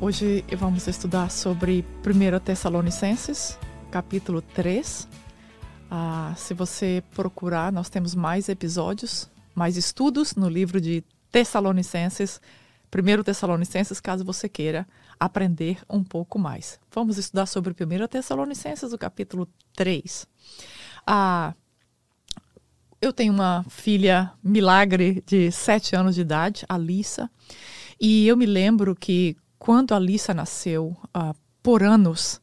hoje vamos estudar sobre 1 Tessalonicenses, capítulo 3. Ah, se você procurar, nós temos mais episódios, mais estudos no livro de Tessalonicenses, 1 Tessalonicenses, caso você queira aprender um pouco mais. Vamos estudar sobre 1 Tessalonicenses, o capítulo 3. Ah, eu tenho uma filha milagre de 7 anos de idade, a e eu me lembro que quando a Lisa nasceu, uh, por anos,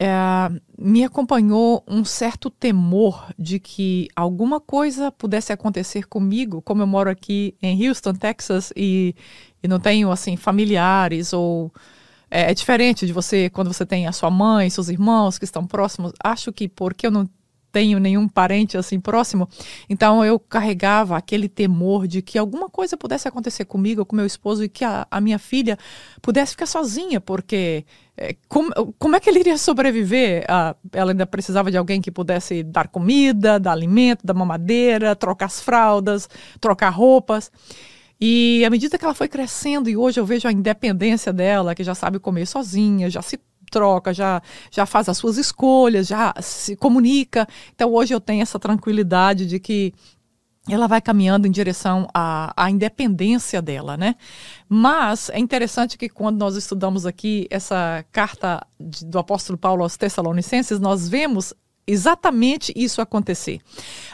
uh, me acompanhou um certo temor de que alguma coisa pudesse acontecer comigo, como eu moro aqui em Houston, Texas, e, e não tenho assim familiares ou é, é, diferente de você quando você tem a sua mãe, seus irmãos que estão próximos. Acho que porque eu não tenho nenhum parente assim próximo, então eu carregava aquele temor de que alguma coisa pudesse acontecer comigo, com meu esposo, e que a, a minha filha pudesse ficar sozinha, porque é, como, como é que ele iria sobreviver? Ah, ela ainda precisava de alguém que pudesse dar comida, dar alimento, dar mamadeira, trocar as fraldas, trocar roupas. E à medida que ela foi crescendo, e hoje eu vejo a independência dela, que já sabe comer sozinha, já se troca, já, já faz as suas escolhas, já se comunica. Então hoje eu tenho essa tranquilidade de que ela vai caminhando em direção à, à independência dela, né? Mas é interessante que quando nós estudamos aqui essa carta de, do apóstolo Paulo aos Tessalonicenses, nós vemos exatamente isso acontecer.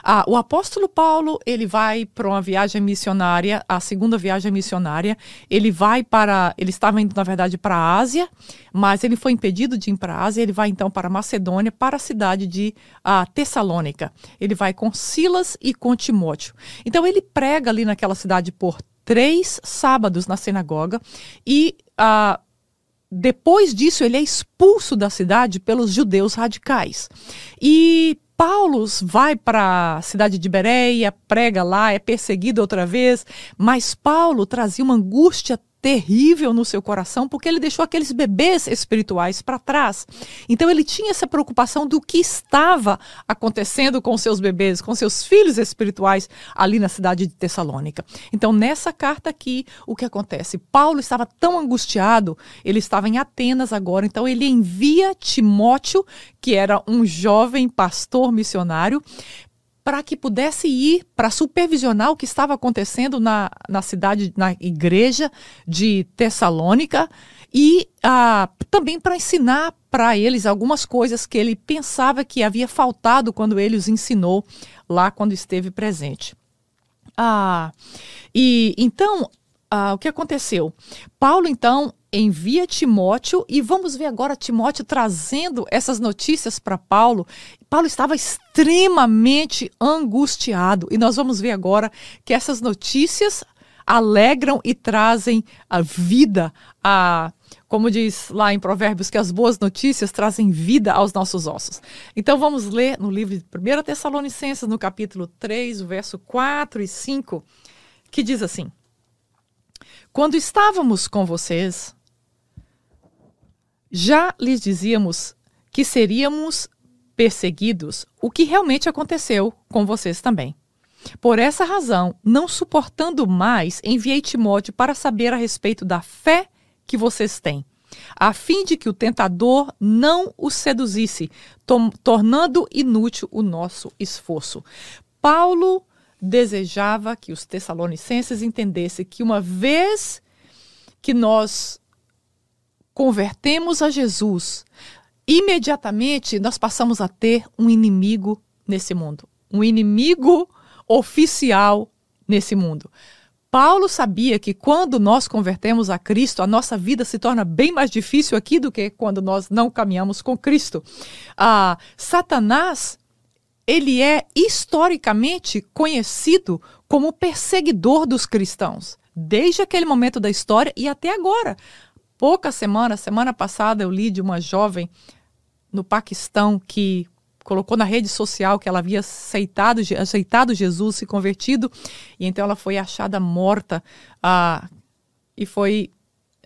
Ah, o apóstolo Paulo ele vai para uma viagem missionária, a segunda viagem missionária. Ele vai para, ele estava indo na verdade para a Ásia, mas ele foi impedido de ir para a Ásia. Ele vai então para Macedônia, para a cidade de ah, Tessalônica. Ele vai com Silas e com Timóteo. Então ele prega ali naquela cidade por três sábados na sinagoga e ah, depois disso, ele é expulso da cidade pelos judeus radicais. E Paulo vai para a cidade de Bereia, prega lá, é perseguido outra vez, mas Paulo trazia uma angústia terrível no seu coração, porque ele deixou aqueles bebês espirituais para trás. Então ele tinha essa preocupação do que estava acontecendo com seus bebês, com seus filhos espirituais ali na cidade de Tessalônica. Então nessa carta aqui, o que acontece? Paulo estava tão angustiado, ele estava em Atenas agora, então ele envia Timóteo, que era um jovem pastor missionário, para que pudesse ir para supervisionar o que estava acontecendo na, na cidade, na igreja de Tessalônica e ah, também para ensinar para eles algumas coisas que ele pensava que havia faltado quando ele os ensinou lá quando esteve presente. Ah, e então ah, o que aconteceu? Paulo então envia Timóteo e vamos ver agora Timóteo trazendo essas notícias para Paulo. Paulo estava extremamente angustiado e nós vamos ver agora que essas notícias alegram e trazem a vida a como diz lá em Provérbios, que as boas notícias trazem vida aos nossos ossos. Então vamos ler no livro de 1 Tessalonicenses, no capítulo 3, o verso 4 e 5, que diz assim: Quando estávamos com vocês, já lhes dizíamos que seríamos perseguidos, o que realmente aconteceu com vocês também. Por essa razão, não suportando mais, enviei Timóteo para saber a respeito da fé que vocês têm, a fim de que o tentador não os seduzisse, tornando inútil o nosso esforço. Paulo desejava que os tessalonicenses entendessem que uma vez que nós convertemos a Jesus, imediatamente nós passamos a ter um inimigo nesse mundo, um inimigo oficial nesse mundo. Paulo sabia que quando nós convertemos a Cristo, a nossa vida se torna bem mais difícil aqui do que quando nós não caminhamos com Cristo. Ah, Satanás, ele é historicamente conhecido como perseguidor dos cristãos, desde aquele momento da história e até agora poucas semanas, semana passada eu li de uma jovem no Paquistão que colocou na rede social que ela havia aceitado, aceitado Jesus, se convertido, e então ela foi achada morta ah, e foi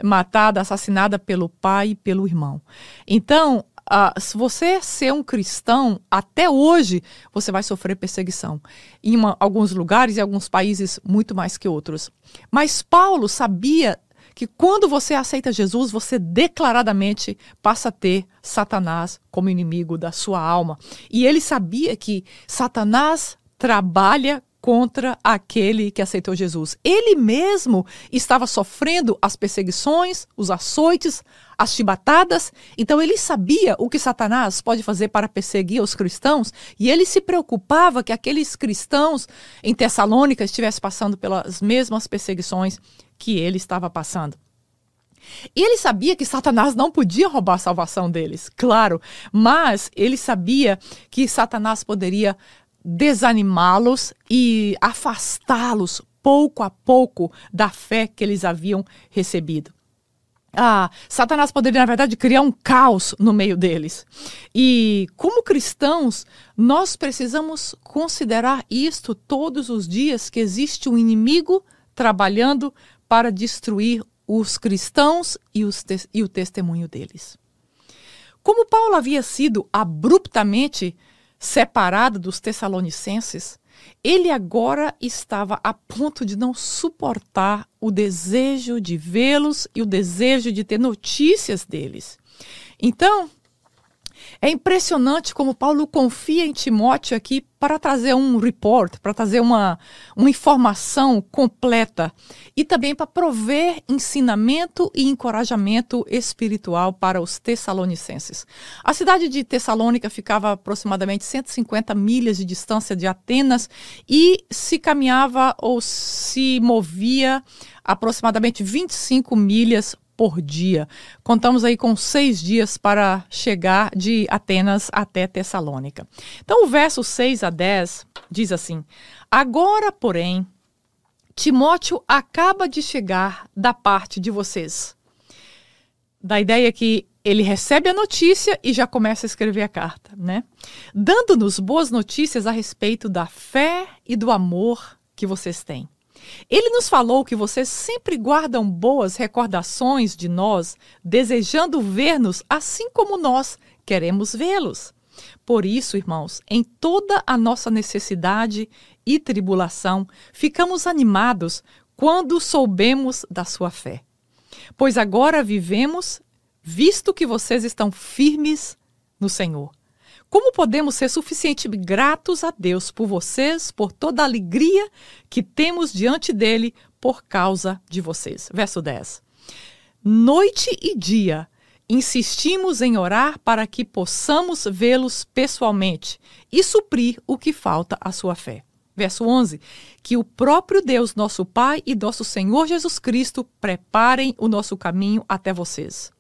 matada, assassinada pelo pai e pelo irmão. Então, ah, se você ser um cristão, até hoje você vai sofrer perseguição. Em uma, alguns lugares e alguns países muito mais que outros. Mas Paulo sabia que quando você aceita Jesus, você declaradamente passa a ter Satanás como inimigo da sua alma. E ele sabia que Satanás trabalha contra aquele que aceitou Jesus. Ele mesmo estava sofrendo as perseguições, os açoites, as chibatadas. Então ele sabia o que Satanás pode fazer para perseguir os cristãos e ele se preocupava que aqueles cristãos em Tessalônica estivessem passando pelas mesmas perseguições que ele estava passando. E ele sabia que Satanás não podia roubar a salvação deles, claro, mas ele sabia que Satanás poderia desanimá-los e afastá-los pouco a pouco da fé que eles haviam recebido. Ah, Satanás poderia, na verdade, criar um caos no meio deles. E, como cristãos, nós precisamos considerar isto todos os dias: que existe um inimigo trabalhando para destruir os cristãos e, os e o testemunho deles. Como Paulo havia sido abruptamente separado dos Tessalonicenses, ele agora estava a ponto de não suportar o desejo de vê-los e o desejo de ter notícias deles. Então, é impressionante como Paulo confia em Timóteo aqui para trazer um report, para trazer uma, uma informação completa e também para prover ensinamento e encorajamento espiritual para os tessalonicenses. A cidade de Tessalônica ficava aproximadamente 150 milhas de distância de Atenas e se caminhava ou se movia aproximadamente 25 milhas por dia. Contamos aí com seis dias para chegar de Atenas até Tessalônica. Então, o verso 6 a 10 diz assim: Agora, porém, Timóteo acaba de chegar da parte de vocês. Da ideia que ele recebe a notícia e já começa a escrever a carta, né? Dando-nos boas notícias a respeito da fé e do amor que vocês têm. Ele nos falou que vocês sempre guardam boas recordações de nós, desejando ver-nos assim como nós queremos vê-los. Por isso, irmãos, em toda a nossa necessidade e tribulação, ficamos animados quando soubemos da sua fé. Pois agora vivemos, visto que vocês estão firmes no Senhor. Como podemos ser suficientemente gratos a Deus por vocês, por toda a alegria que temos diante dele por causa de vocês? Verso 10. Noite e dia insistimos em orar para que possamos vê-los pessoalmente e suprir o que falta à sua fé. Verso 11: Que o próprio Deus, nosso Pai e nosso Senhor Jesus Cristo preparem o nosso caminho até vocês.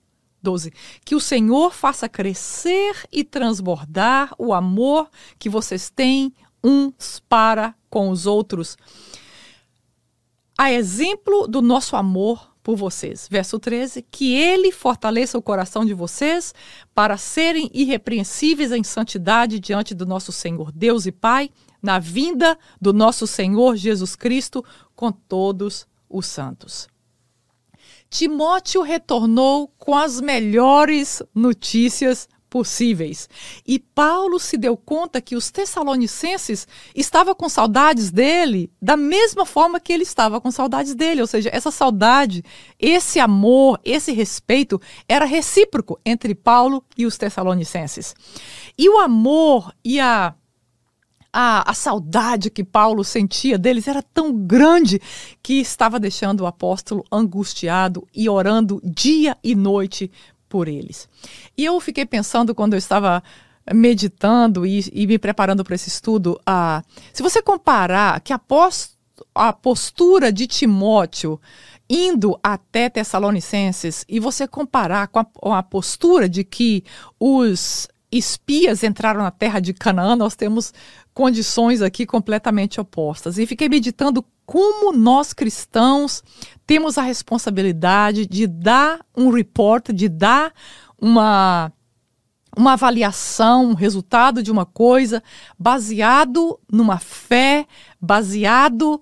12. Que o Senhor faça crescer e transbordar o amor que vocês têm uns para com os outros. A exemplo do nosso amor por vocês. Verso 13: Que ele fortaleça o coração de vocês para serem irrepreensíveis em santidade diante do nosso Senhor Deus e Pai, na vinda do nosso Senhor Jesus Cristo com todos os santos. Timóteo retornou com as melhores notícias possíveis. E Paulo se deu conta que os tessalonicenses estavam com saudades dele da mesma forma que ele estava com saudades dele, ou seja, essa saudade, esse amor, esse respeito era recíproco entre Paulo e os tessalonicenses. E o amor e a a, a saudade que Paulo sentia deles era tão grande que estava deixando o apóstolo angustiado e orando dia e noite por eles. E eu fiquei pensando quando eu estava meditando e, e me preparando para esse estudo, ah, se você comparar que a, post, a postura de Timóteo indo até Tessalonicenses e você comparar com a, com a postura de que os espias entraram na terra de Canaã, nós temos condições aqui completamente opostas. E fiquei meditando como nós cristãos temos a responsabilidade de dar um report, de dar uma uma avaliação, um resultado de uma coisa baseado numa fé, baseado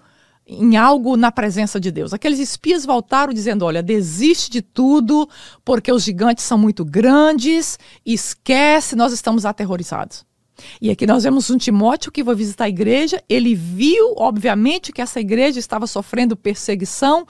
em algo na presença de Deus. Aqueles espias voltaram dizendo: olha, desiste de tudo, porque os gigantes são muito grandes, esquece, nós estamos aterrorizados. E aqui nós vemos um Timóteo que vai visitar a igreja. Ele viu, obviamente, que essa igreja estava sofrendo perseguição,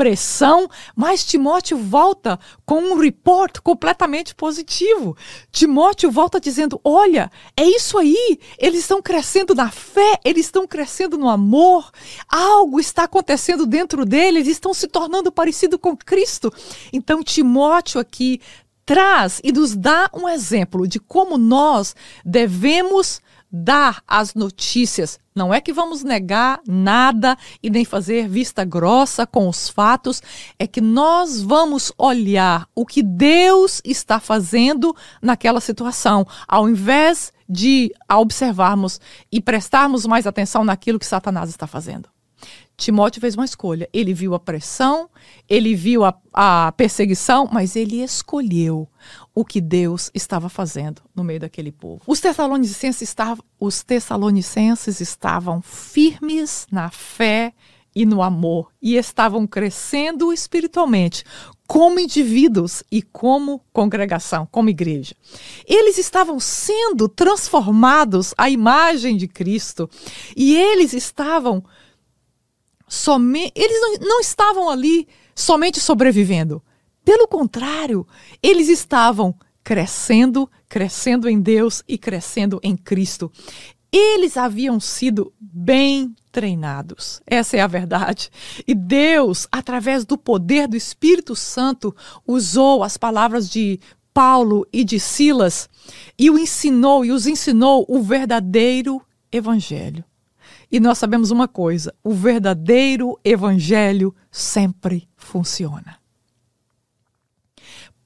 pressão, mas Timóteo volta com um report completamente positivo. Timóteo volta dizendo: Olha, é isso aí, eles estão crescendo na fé, eles estão crescendo no amor, algo está acontecendo dentro deles, estão se tornando parecido com Cristo. Então, Timóteo aqui traz e nos dá um exemplo de como nós devemos dar as notícias. Não é que vamos negar nada e nem fazer vista grossa com os fatos, é que nós vamos olhar o que Deus está fazendo naquela situação, ao invés de observarmos e prestarmos mais atenção naquilo que Satanás está fazendo. Timóteo fez uma escolha. Ele viu a pressão, ele viu a, a, perseguição, mas ele escolheu o que Deus estava fazendo no meio daquele povo. Os tessalonicenses estavam, os tessalonicenses estavam firmes na fé e no amor e estavam crescendo espiritualmente como indivíduos e como congregação, como igreja. Eles estavam sendo transformados à imagem de Cristo e eles estavam somente. Eles não, não estavam ali somente sobrevivendo. Pelo contrário, eles estavam crescendo, crescendo em Deus e crescendo em Cristo. Eles haviam sido bem treinados. Essa é a verdade. E Deus, através do poder do Espírito Santo, usou as palavras de Paulo e de Silas e o ensinou e os ensinou o verdadeiro evangelho. E nós sabemos uma coisa: o verdadeiro evangelho sempre funciona.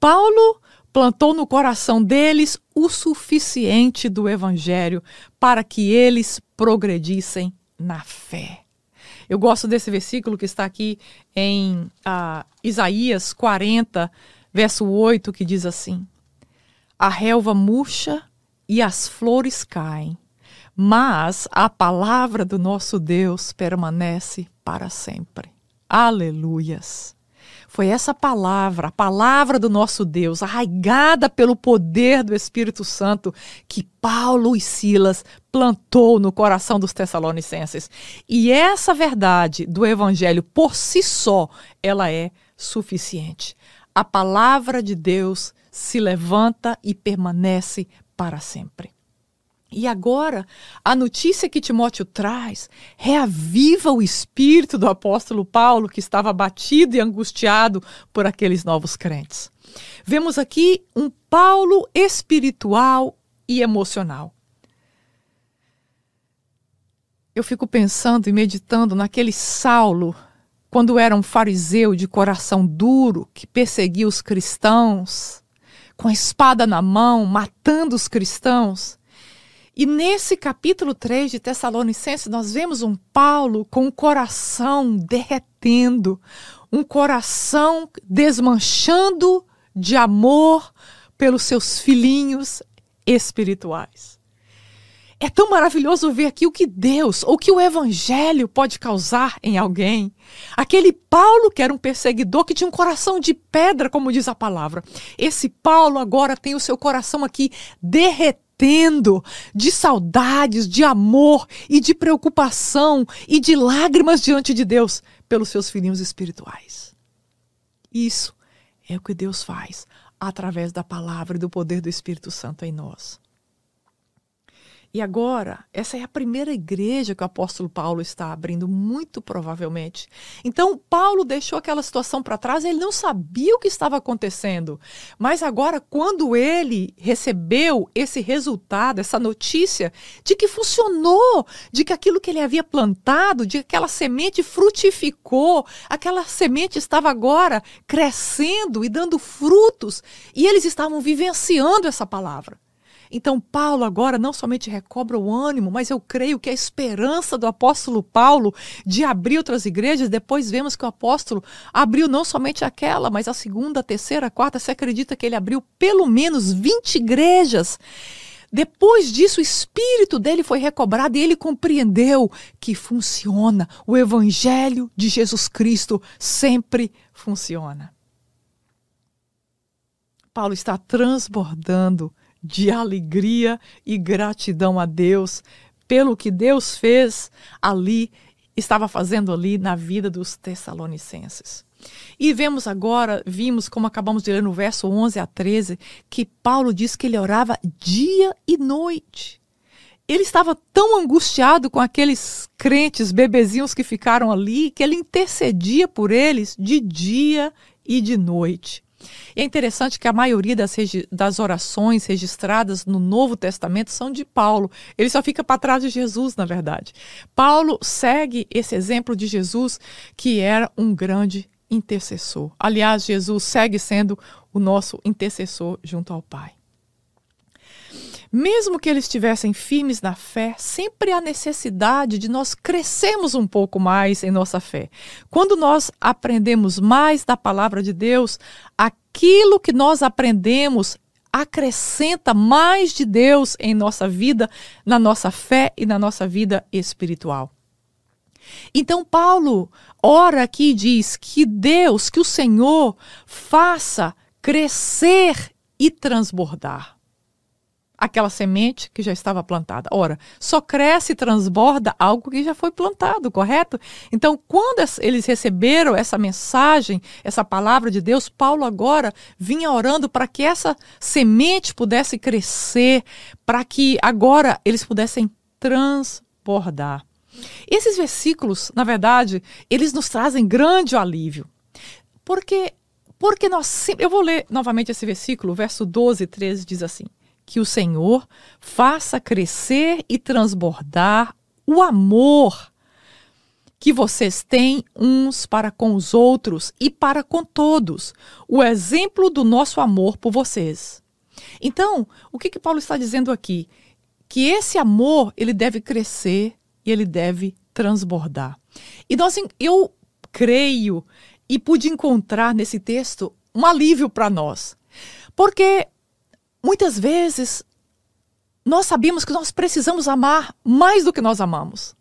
Paulo plantou no coração deles o suficiente do evangelho para que eles progredissem na fé. Eu gosto desse versículo que está aqui em uh, Isaías 40, verso 8, que diz assim: A relva murcha e as flores caem, mas a palavra do nosso Deus permanece para sempre. Aleluias! Foi essa palavra, a palavra do nosso Deus, arraigada pelo poder do Espírito Santo, que Paulo e Silas plantou no coração dos Tessalonicenses. E essa verdade do Evangelho por si só, ela é suficiente. A palavra de Deus se levanta e permanece para sempre. E agora, a notícia que Timóteo traz reaviva o espírito do apóstolo Paulo, que estava abatido e angustiado por aqueles novos crentes. Vemos aqui um Paulo espiritual e emocional. Eu fico pensando e meditando naquele Saulo, quando era um fariseu de coração duro, que perseguia os cristãos, com a espada na mão, matando os cristãos. E nesse capítulo 3 de Tessalonicenses, nós vemos um Paulo com o coração derretendo, um coração desmanchando de amor pelos seus filhinhos espirituais. É tão maravilhoso ver aqui o que Deus, ou que o Evangelho pode causar em alguém. Aquele Paulo que era um perseguidor, que tinha um coração de pedra, como diz a palavra. Esse Paulo agora tem o seu coração aqui derretido tendo de saudades, de amor e de preocupação e de lágrimas diante de Deus pelos seus filhinhos espirituais. Isso é o que Deus faz através da palavra e do poder do Espírito Santo em nós. E agora, essa é a primeira igreja que o apóstolo Paulo está abrindo, muito provavelmente. Então, Paulo deixou aquela situação para trás, ele não sabia o que estava acontecendo. Mas agora, quando ele recebeu esse resultado, essa notícia de que funcionou, de que aquilo que ele havia plantado, de que aquela semente frutificou, aquela semente estava agora crescendo e dando frutos, e eles estavam vivenciando essa palavra. Então, Paulo agora não somente recobra o ânimo, mas eu creio que a esperança do apóstolo Paulo de abrir outras igrejas, depois vemos que o apóstolo abriu não somente aquela, mas a segunda, a terceira, a quarta, se acredita que ele abriu pelo menos 20 igrejas. Depois disso, o espírito dele foi recobrado e ele compreendeu que funciona. O evangelho de Jesus Cristo sempre funciona. Paulo está transbordando de alegria e gratidão a Deus pelo que Deus fez ali estava fazendo ali na vida dos Tessalonicenses. E vemos agora, vimos como acabamos de ler no verso 11 a 13, que Paulo diz que ele orava dia e noite. Ele estava tão angustiado com aqueles crentes bebezinhos que ficaram ali, que ele intercedia por eles de dia e de noite. E é interessante que a maioria das, das orações registradas no Novo Testamento são de Paulo. Ele só fica para trás de Jesus, na verdade. Paulo segue esse exemplo de Jesus, que era um grande intercessor. Aliás, Jesus segue sendo o nosso intercessor junto ao Pai. Mesmo que eles estivessem firmes na fé, sempre há necessidade de nós crescermos um pouco mais em nossa fé. Quando nós aprendemos mais da palavra de Deus, aquilo que nós aprendemos acrescenta mais de Deus em nossa vida, na nossa fé e na nossa vida espiritual. Então, Paulo ora aqui e diz que Deus, que o Senhor, faça crescer e transbordar aquela semente que já estava plantada. Ora, só cresce e transborda algo que já foi plantado, correto? Então, quando eles receberam essa mensagem, essa palavra de Deus, Paulo agora vinha orando para que essa semente pudesse crescer, para que agora eles pudessem transbordar. Esses versículos, na verdade, eles nos trazem grande alívio. Porque porque nós sempre, eu vou ler novamente esse versículo, verso 12 e 13 diz assim: que o Senhor faça crescer e transbordar o amor que vocês têm uns para com os outros e para com todos, o exemplo do nosso amor por vocês. Então, o que, que Paulo está dizendo aqui? Que esse amor ele deve crescer e ele deve transbordar. E nós, eu creio e pude encontrar nesse texto um alívio para nós. Porque Muitas vezes nós sabemos que nós precisamos amar mais do que nós amamos.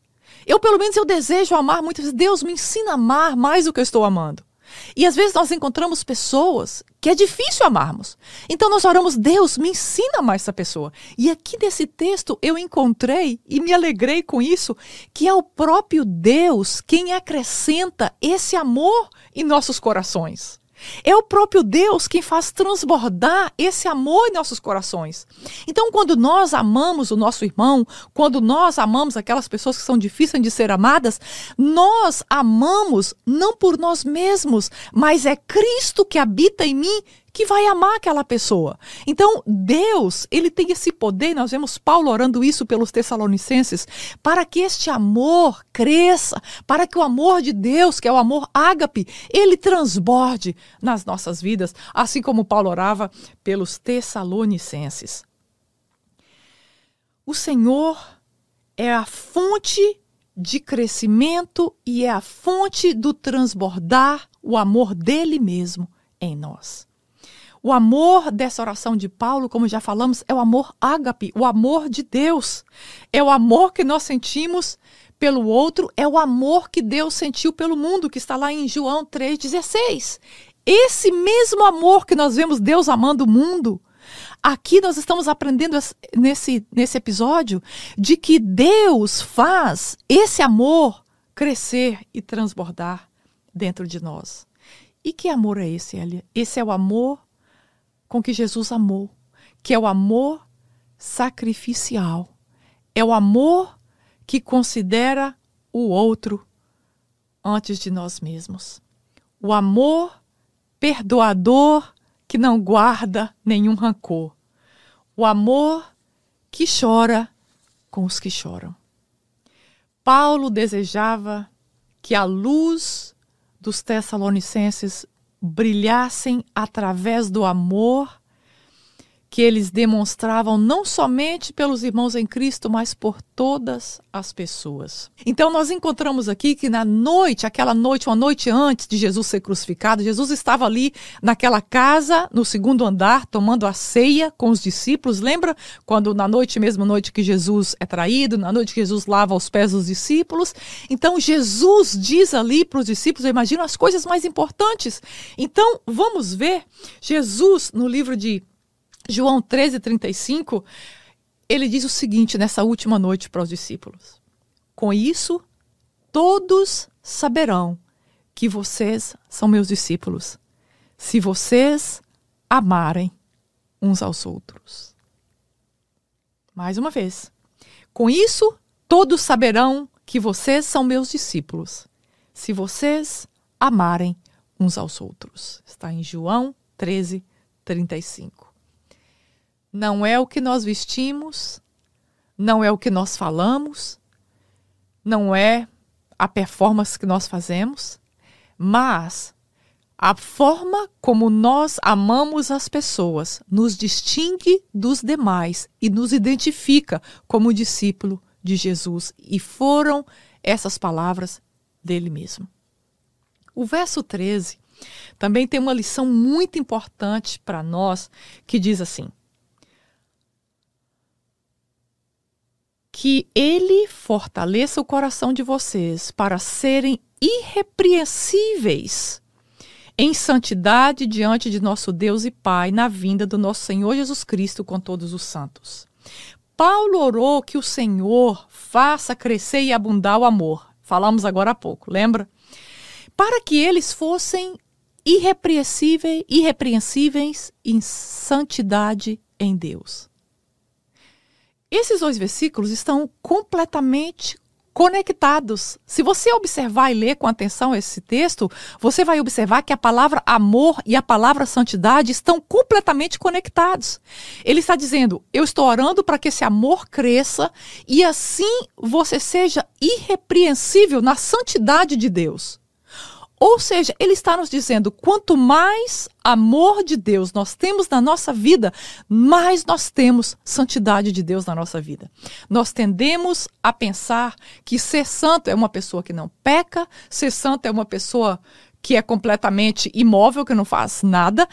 Eu, pelo menos, eu desejo amar muitas vezes. Deus me ensina a amar mais do que eu estou amando. E às vezes nós encontramos pessoas que é difícil amarmos. Então nós oramos, Deus, me ensina mais essa pessoa. E aqui nesse texto eu encontrei e me alegrei com isso, que é o próprio Deus quem acrescenta esse amor em nossos corações. É o próprio Deus quem faz transbordar esse amor em nossos corações. Então, quando nós amamos o nosso irmão, quando nós amamos aquelas pessoas que são difíceis de ser amadas, nós amamos não por nós mesmos, mas é Cristo que habita em mim que vai amar aquela pessoa. Então, Deus, ele tem esse poder, nós vemos Paulo orando isso pelos Tessalonicenses, para que este amor cresça, para que o amor de Deus, que é o amor ágape, ele transborde nas nossas vidas, assim como Paulo orava pelos Tessalonicenses. O Senhor é a fonte de crescimento e é a fonte do transbordar o amor dele mesmo em nós. O amor dessa oração de Paulo, como já falamos, é o amor ágape, o amor de Deus. É o amor que nós sentimos pelo outro, é o amor que Deus sentiu pelo mundo, que está lá em João 3,16. Esse mesmo amor que nós vemos Deus amando o mundo, aqui nós estamos aprendendo nesse, nesse episódio de que Deus faz esse amor crescer e transbordar dentro de nós. E que amor é esse, Elia? Esse é o amor com que Jesus amou, que é o amor sacrificial. É o amor que considera o outro antes de nós mesmos. O amor perdoador que não guarda nenhum rancor. O amor que chora com os que choram. Paulo desejava que a luz dos Tessalonicenses brilhassem através do amor que eles demonstravam não somente pelos irmãos em Cristo, mas por todas as pessoas. Então nós encontramos aqui que na noite, aquela noite, uma noite antes de Jesus ser crucificado, Jesus estava ali naquela casa, no segundo andar, tomando a ceia com os discípulos. Lembra quando na noite, mesma noite que Jesus é traído, na noite que Jesus lava os pés dos discípulos? Então Jesus diz ali para os discípulos, eu imagino as coisas mais importantes. Então vamos ver Jesus no livro de João 13, 35, ele diz o seguinte nessa última noite para os discípulos: Com isso todos saberão que vocês são meus discípulos, se vocês amarem uns aos outros. Mais uma vez. Com isso, todos saberão que vocês são meus discípulos, se vocês amarem uns aos outros. Está em João 13, 35. Não é o que nós vestimos, não é o que nós falamos, não é a performance que nós fazemos, mas a forma como nós amamos as pessoas nos distingue dos demais e nos identifica como discípulo de Jesus. E foram essas palavras dele mesmo. O verso 13 também tem uma lição muito importante para nós que diz assim: que ele fortaleça o coração de vocês para serem irrepreensíveis em santidade diante de nosso Deus e Pai na vinda do nosso Senhor Jesus Cristo com todos os santos. Paulo orou que o Senhor faça crescer e abundar o amor. Falamos agora há pouco, lembra? Para que eles fossem irrepreensíveis, irrepreensíveis em santidade em Deus. Esses dois versículos estão completamente conectados. Se você observar e ler com atenção esse texto, você vai observar que a palavra amor e a palavra santidade estão completamente conectados. Ele está dizendo: Eu estou orando para que esse amor cresça e assim você seja irrepreensível na santidade de Deus. Ou seja, ele está nos dizendo: quanto mais amor de Deus nós temos na nossa vida, mais nós temos santidade de Deus na nossa vida. Nós tendemos a pensar que ser santo é uma pessoa que não peca, ser santo é uma pessoa que é completamente imóvel, que não faz nada.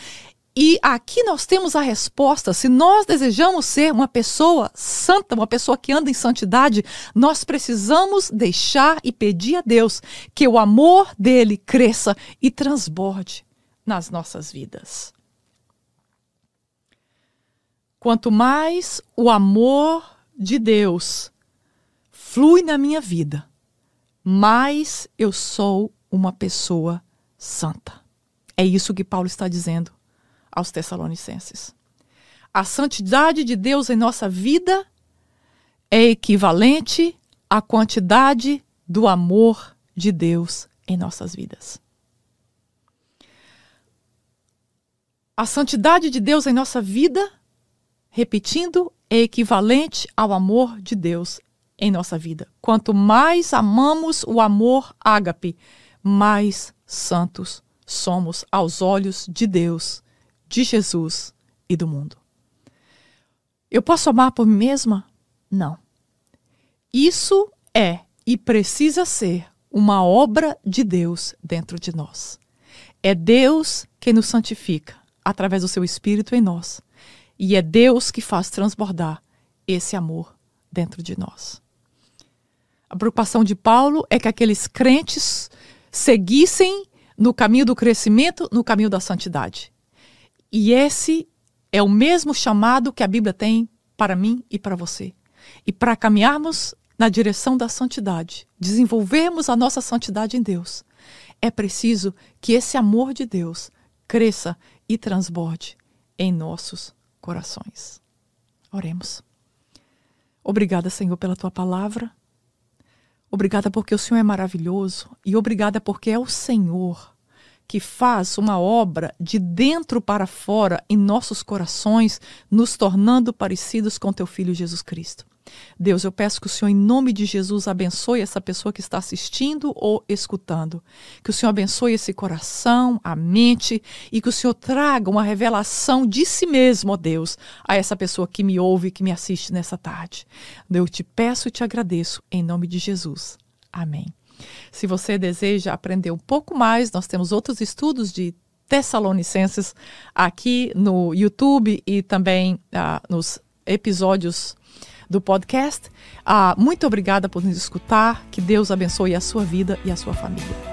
E aqui nós temos a resposta. Se nós desejamos ser uma pessoa santa, uma pessoa que anda em santidade, nós precisamos deixar e pedir a Deus que o amor dele cresça e transborde nas nossas vidas. Quanto mais o amor de Deus flui na minha vida, mais eu sou uma pessoa santa. É isso que Paulo está dizendo aos Tessalonicenses. A santidade de Deus em nossa vida é equivalente à quantidade do amor de Deus em nossas vidas. A santidade de Deus em nossa vida, repetindo, é equivalente ao amor de Deus em nossa vida. Quanto mais amamos o amor ágape, mais santos somos aos olhos de Deus de Jesus e do mundo. Eu posso amar por mim mesma? Não. Isso é e precisa ser uma obra de Deus dentro de nós. É Deus que nos santifica através do seu Espírito em nós. E é Deus que faz transbordar esse amor dentro de nós. A preocupação de Paulo é que aqueles crentes seguissem no caminho do crescimento, no caminho da santidade. E esse é o mesmo chamado que a Bíblia tem para mim e para você. E para caminharmos na direção da santidade, desenvolvermos a nossa santidade em Deus, é preciso que esse amor de Deus cresça e transborde em nossos corações. Oremos. Obrigada, Senhor, pela tua palavra. Obrigada porque o Senhor é maravilhoso e obrigada porque é o Senhor que faz uma obra de dentro para fora em nossos corações, nos tornando parecidos com teu filho Jesus Cristo. Deus, eu peço que o Senhor, em nome de Jesus, abençoe essa pessoa que está assistindo ou escutando. Que o Senhor abençoe esse coração, a mente e que o Senhor traga uma revelação de si mesmo, ó Deus, a essa pessoa que me ouve e que me assiste nessa tarde. Eu te peço e te agradeço, em nome de Jesus. Amém. Se você deseja aprender um pouco mais, nós temos outros estudos de Tessalonicenses aqui no YouTube e também uh, nos episódios do podcast. Uh, muito obrigada por nos escutar. Que Deus abençoe a sua vida e a sua família.